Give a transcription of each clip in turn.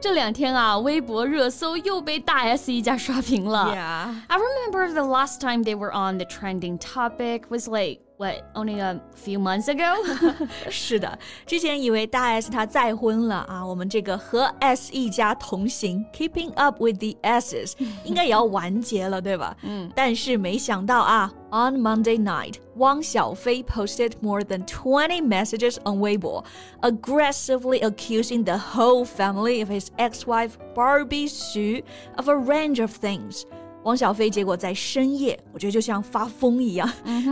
这两天啊，微博热搜又被大 S 一家刷屏了。Yeah. I remember the last time they were on the trending topic was like what only a few months ago 是的，之前以为大 S 她再婚了啊，我们这个和 S 一家同行，Keeping Up with the S's 应该也要完结了，对吧？嗯，但是没想到啊 On Monday night, Wang Xiaofei posted more than 20 messages on Weibo, aggressively accusing the whole family of his ex wife Barbie Xu of a range of things. 汪小菲结果在深夜，我觉得就像发疯一样，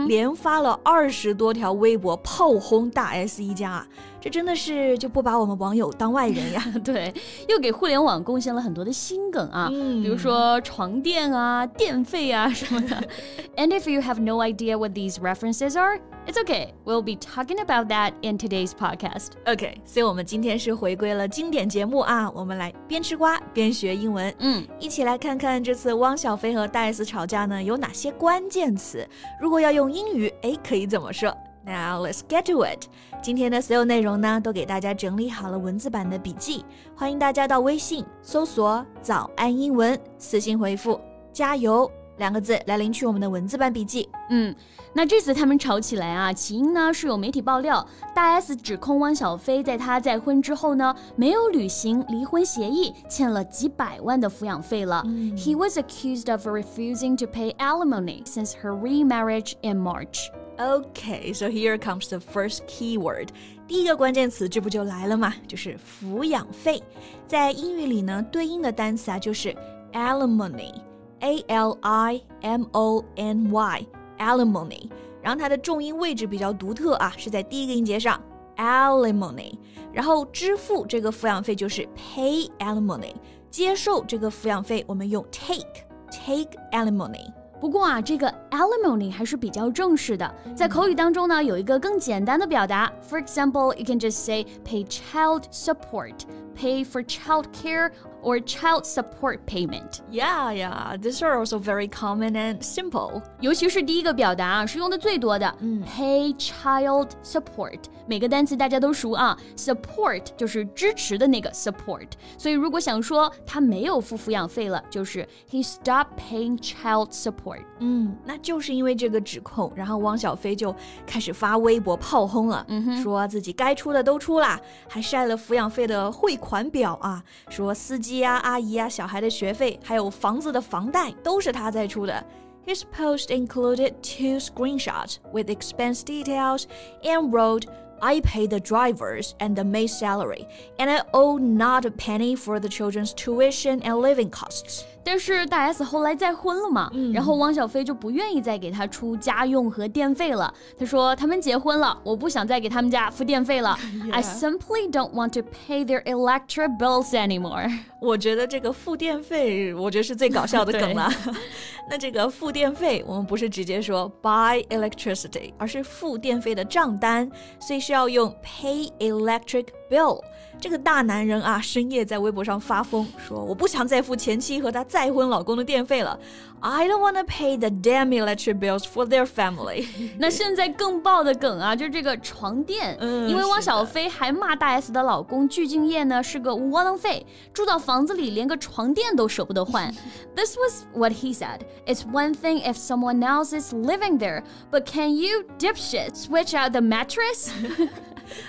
连发了二十多条微博炮轰大 S 一家，这真的是就不把我们网友当外人呀？对，又给互联网贡献了很多的新梗啊，比如说床垫啊、电费啊什么的。And if you have no idea what these references are, it's okay. We'll be talking about that in today's podcast. OK，所以我们今天是回归了经典节目啊，我们来边吃瓜边学英文。嗯，一起来看看这次汪小菲和戴斯吵架呢有哪些关键词，如果要用英语，哎，可以怎么说？Now let's get to it。今天的所有内容呢，都给大家整理好了文字版的笔记，欢迎大家到微信搜索“早安英文”，私信回复“加油”。两个字来领取我们的文字版笔记。嗯，那这次他们吵起来啊，起因呢是有媒体爆料，大 S 指控汪小菲在他再婚之后呢，没有履行离婚协议，欠了几百万的抚养费了。He was accused of refusing to pay alimony since her remarriage in March. Okay, so here comes the first keyword. 第一个关键词，这不就来了吗？就是抚养费。在英语里呢，对应的单词啊就是 alimony。a l i m o n y alimony，然后它的重音位置比较独特啊，是在第一个音节上 alimony，然后支付这个抚养费就是 pay alimony，接受这个抚养费我们用 take take alimony。不过啊，这个 alimony 还是比较正式的，在口语当中呢，有一个更简单的表达。For example, you can just say pay child support, pay for child care or child support payment. Yeah, yeah, these are also very common and simple. 尤其是第一个表达啊，是用的最多的。嗯，pay child support，每个单词大家都熟啊。Support 就是支持的那个 support，所以如果想说他没有付抚养费了，就是 he stopped paying child support。嗯，那就是因为这个指控，然后汪小菲就开始发微博炮轰了，说自己该出的都出了，还晒了抚养费的汇款表啊，说司机 啊、阿姨啊、小孩的学费，还有房子的房贷都是他在出的。His post included two screenshots with expense details and wrote. I pay the drivers and the maid salary, and I owe not a penny for the children's tuition and living costs. 但是大 S 后来再婚了嘛，然后汪小菲就不愿意再给他出家用和电费了。他说他们结婚了，我不想再给他们家付电费了。I simply don't want to pay their electric bills anymore。我觉得这个付电费，我觉得是最搞笑的梗了。那这个付电费，我们不是直接说 buy electricity，而是付电费的账单，所以是要用 pay electric bill。这个大男人啊，深夜在微博上发疯，说我不想再付前妻和他再婚老公的电费了。I don't wanna pay the damn electric bills for their family。那现在更爆的梗啊，就是这个床垫，嗯、因为汪小菲还骂大 S 的老公具俊晔呢是个窝囊废，住到房子里连个床垫都舍不得换。This was what he said. It's one thing if someone else is living there, but can you dipshit switch out the mattress?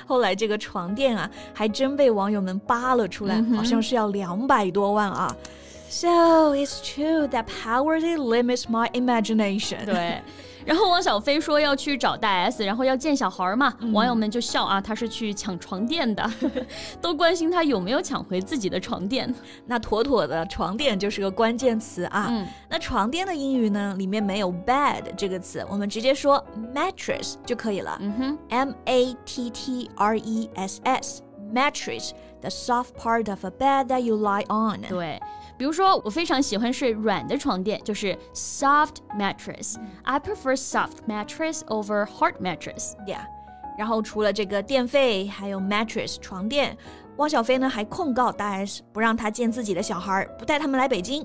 后来这个床垫啊，还真被网友们扒了出来，好像是要两百多万啊。So it's true that poverty limits my imagination. 对。然后汪小菲说要去找大 S，然后要见小孩嘛，网友们就笑啊，他是去抢床垫的，都关心他有没有抢回自己的床垫。那妥妥的床垫就是个关键词啊。嗯，那床垫的英语呢，里面没有 bed 这个词，我们直接说 mattress 就可以了。嗯哼，M A T T R E S S，mattress，the soft part of a bed that you lie on。对。比如说，我非常喜欢睡软的床垫，就是 soft mattress. I prefer soft mattress over hard mattress. Yeah. 然后除了这个电费，还有 mattress 床垫，汪小菲呢还控告大 S 不让他见自己的小孩，不带他们来北京。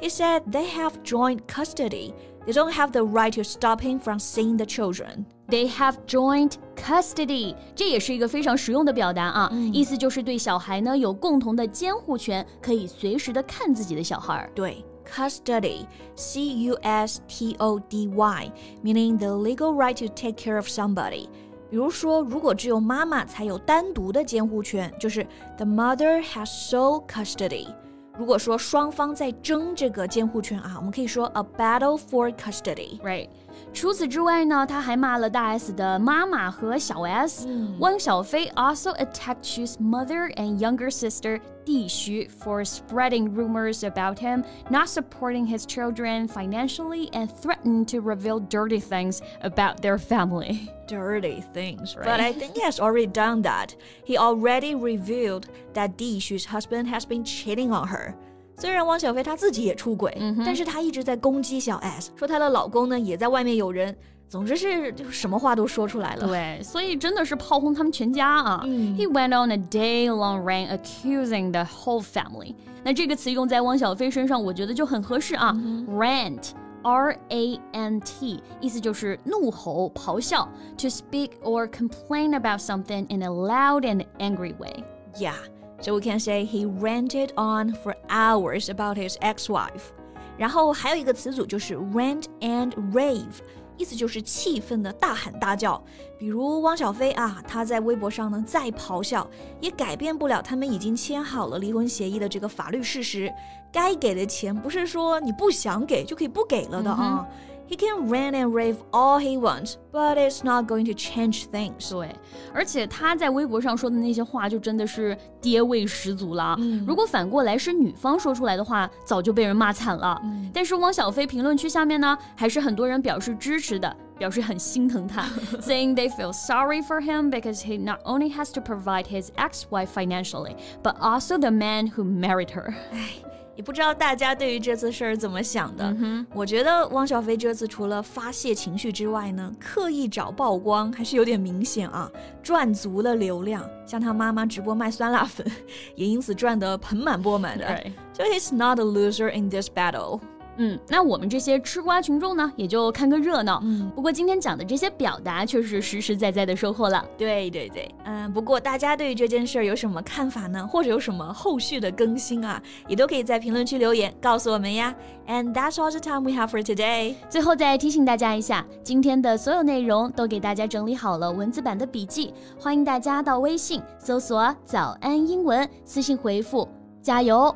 He said they have joint custody. They don't have the right to stop him from seeing the children. They have joint custody，这也是一个非常实用的表达啊，嗯、意思就是对小孩呢有共同的监护权，可以随时的看自己的小孩。对，custody，c u s t o d y，meaning the legal right to take care of somebody。比如说，如果只有妈妈才有单独的监护权，就是 the mother has sole custody。如果说双方在争这个监护权啊，我们可以说 a battle for custody。Right。 除此之外呢，他还骂了大 S 的妈妈和小 S。汪小菲 also attacked Chu's mother and younger sister Di Xu for spreading rumors about him not supporting his children financially and threatened to reveal dirty things about their family. Dirty things. Right. But I think he has already done that. He already revealed that Di Xu's husband has been cheating on her. 虽然汪小菲她自己也出轨，嗯、但是她一直在攻击小 S，说她的老公呢也在外面有人。总之是就是什么话都说出来了。对，所以真的是炮轰他们全家啊。嗯、He went on a day-long rant accusing the whole family。那这个词用在汪小菲身上，我觉得就很合适啊。嗯、Rant。R A N T，意思就是怒吼、咆哮，to speak or complain about something in a loud and angry way. Yeah. So we can say he ranted on for hours about his ex-wife. 然后还有一个词组就是 rant and rave，意思就是气愤的大喊大叫。比如汪小菲啊，他在微博上呢再咆哮，也改变不了他们已经签好了离婚协议的这个法律事实。该给的钱不是说你不想给就可以不给了的啊。he can rant and rave all he wants, but it's not going to change things. 对，而且他在微博上说的那些话，就真的是爹味十足了。嗯，如果反过来是女方说出来的话，早就被人骂惨了。嗯，但是汪小菲评论区下面呢，还是很多人表示支持的，表示很心疼他，saying they feel sorry for him because he not only has to provide his ex-wife financially, but also the man who married her. 也不知道大家对于这次事儿怎么想的。嗯、我觉得汪小菲这次除了发泄情绪之外呢，刻意找曝光还是有点明显啊，赚足了流量。像他妈妈直播卖酸辣粉，也因此赚得盆满钵满的。So he's not a loser in this battle. 嗯，那我们这些吃瓜群众呢，也就看个热闹。嗯，不过今天讲的这些表达，却是实实在在的收获了。对对对，嗯，不过大家对于这件事儿有什么看法呢？或者有什么后续的更新啊，也都可以在评论区留言告诉我们呀。And that's all the time we have for today。最后再提醒大家一下，今天的所有内容都给大家整理好了文字版的笔记，欢迎大家到微信搜索“早安英文”，私信回复“加油”